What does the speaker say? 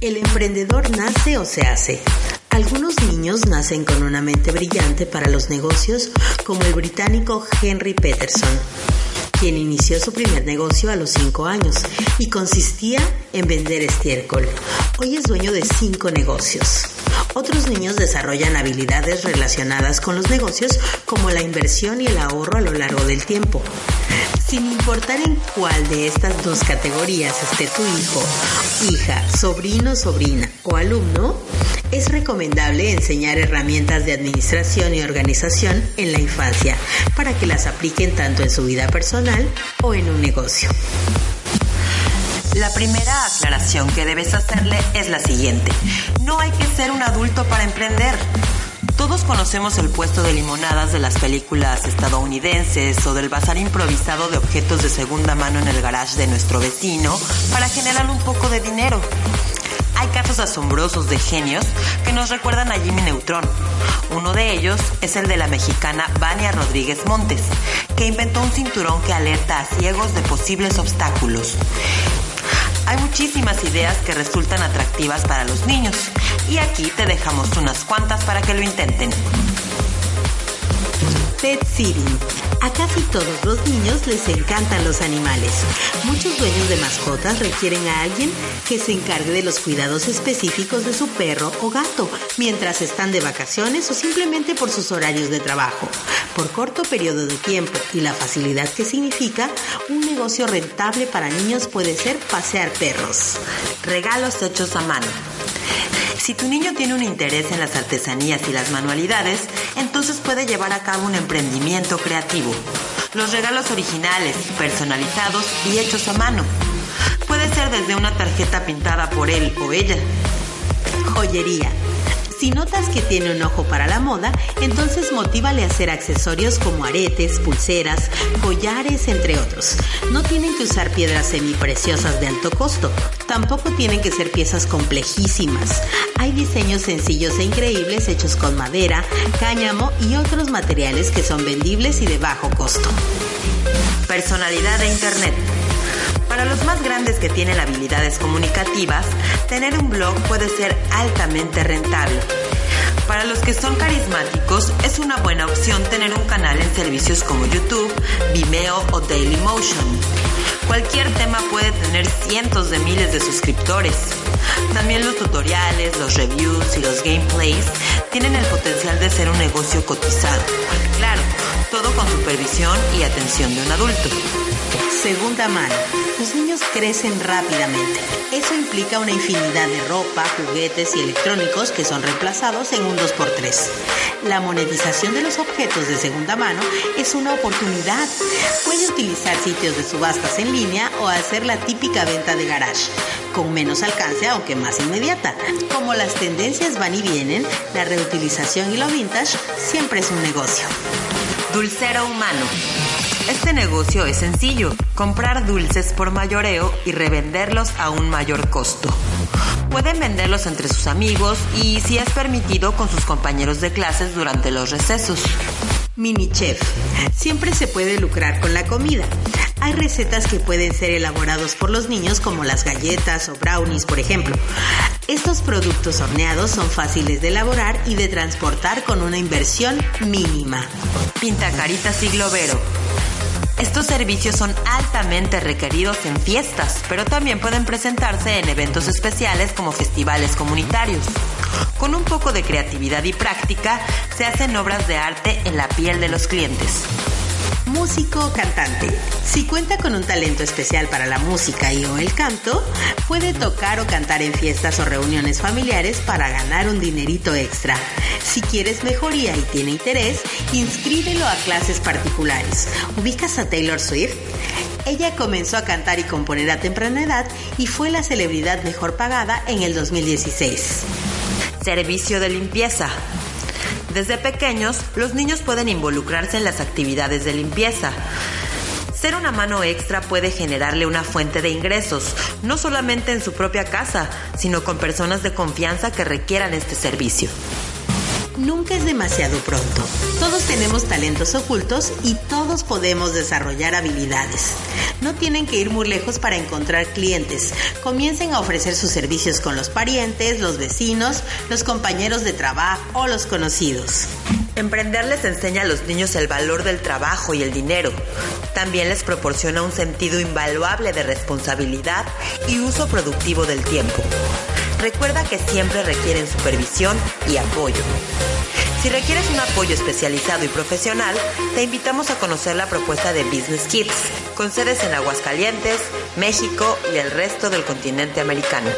El emprendedor nace o se hace. Algunos niños nacen con una mente brillante para los negocios, como el británico Henry Peterson, quien inició su primer negocio a los 5 años y consistía en vender estiércol. Hoy es dueño de 5 negocios. Otros niños desarrollan habilidades relacionadas con los negocios como la inversión y el ahorro a lo largo del tiempo. Sin importar en cuál de estas dos categorías esté tu hijo, hija, sobrino, sobrina o alumno, es recomendable enseñar herramientas de administración y organización en la infancia para que las apliquen tanto en su vida personal o en un negocio. La primera aclaración que debes hacerle es la siguiente. No hay que ser un adulto para emprender. Todos conocemos el puesto de limonadas de las películas estadounidenses o del bazar improvisado de objetos de segunda mano en el garage de nuestro vecino para generar un poco de dinero. Hay casos asombrosos de genios que nos recuerdan a Jimmy Neutron. Uno de ellos es el de la mexicana Vania Rodríguez Montes, que inventó un cinturón que alerta a ciegos de posibles obstáculos. Hay muchísimas ideas que resultan atractivas para los niños y aquí te dejamos unas cuantas para que lo intenten. Pet Sitting. A casi todos los niños les encantan los animales. Muchos dueños de mascotas requieren a alguien que se encargue de los cuidados específicos de su perro o gato mientras están de vacaciones o simplemente por sus horarios de trabajo. Por corto periodo de tiempo y la facilidad que significa, un negocio rentable para niños puede ser pasear perros. Regalos hechos a mano. Si tu niño tiene un interés en las artesanías y las manualidades, entonces puede llevar a cabo un emprendimiento creativo. Los regalos originales, personalizados y hechos a mano. Puede ser desde una tarjeta pintada por él o ella. Joyería. Si notas que tiene un ojo para la moda, entonces motívale a hacer accesorios como aretes, pulseras, collares, entre otros. No tienen que usar piedras semipreciosas de alto costo. Tampoco tienen que ser piezas complejísimas. Hay diseños sencillos e increíbles hechos con madera, cáñamo y otros materiales que son vendibles y de bajo costo. Personalidad de Internet. Para los más grandes que tienen habilidades comunicativas, tener un blog puede ser altamente rentable. Para los que son carismáticos, es una buena opción tener un canal en servicios como YouTube, Vimeo o Dailymotion. Cualquier tema puede tener cientos de miles de suscriptores. También los tutoriales, los reviews y los gameplays tienen el potencial de ser un negocio cotizado. Claro, todo con supervisión y atención de un adulto. Segunda mano. Los niños crecen rápidamente. Eso implica una infinidad de ropa, juguetes y electrónicos que son reemplazados en un 2x3. La monetización de los objetos de segunda mano es una oportunidad. Puede utilizar sitios de subastas en línea o hacer la típica venta de garage, con menos alcance aunque más inmediata. Como las tendencias van y vienen, la reutilización y lo vintage siempre es un negocio. Dulcero humano. Este negocio es sencillo, comprar dulces por mayoreo y revenderlos a un mayor costo. Pueden venderlos entre sus amigos y, si es permitido, con sus compañeros de clases durante los recesos. Mini chef. Siempre se puede lucrar con la comida. Hay recetas que pueden ser elaborados por los niños como las galletas o brownies, por ejemplo. Estos productos horneados son fáciles de elaborar y de transportar con una inversión mínima. Pintacaritas y globero. Estos servicios son altamente requeridos en fiestas, pero también pueden presentarse en eventos especiales como festivales comunitarios. Con un poco de creatividad y práctica, se hacen obras de arte en la piel de los clientes. Músico o cantante. Si cuenta con un talento especial para la música y o el canto, puede tocar o cantar en fiestas o reuniones familiares para ganar un dinerito extra. Si quieres mejoría y tiene interés, inscríbelo a clases particulares. ¿Ubicas a Taylor Swift? Ella comenzó a cantar y componer a temprana edad y fue la celebridad mejor pagada en el 2016. Servicio de limpieza. Desde pequeños, los niños pueden involucrarse en las actividades de limpieza. Ser una mano extra puede generarle una fuente de ingresos, no solamente en su propia casa, sino con personas de confianza que requieran este servicio. Nunca es demasiado pronto. Todos tenemos talentos ocultos y todos podemos desarrollar habilidades. No tienen que ir muy lejos para encontrar clientes. Comiencen a ofrecer sus servicios con los parientes, los vecinos, los compañeros de trabajo o los conocidos. Emprender les enseña a los niños el valor del trabajo y el dinero. También les proporciona un sentido invaluable de responsabilidad y uso productivo del tiempo. Recuerda que siempre requieren supervisión y apoyo. Si requieres un apoyo especializado y profesional, te invitamos a conocer la propuesta de Business Kids, con sedes en Aguascalientes, México y el resto del continente americano.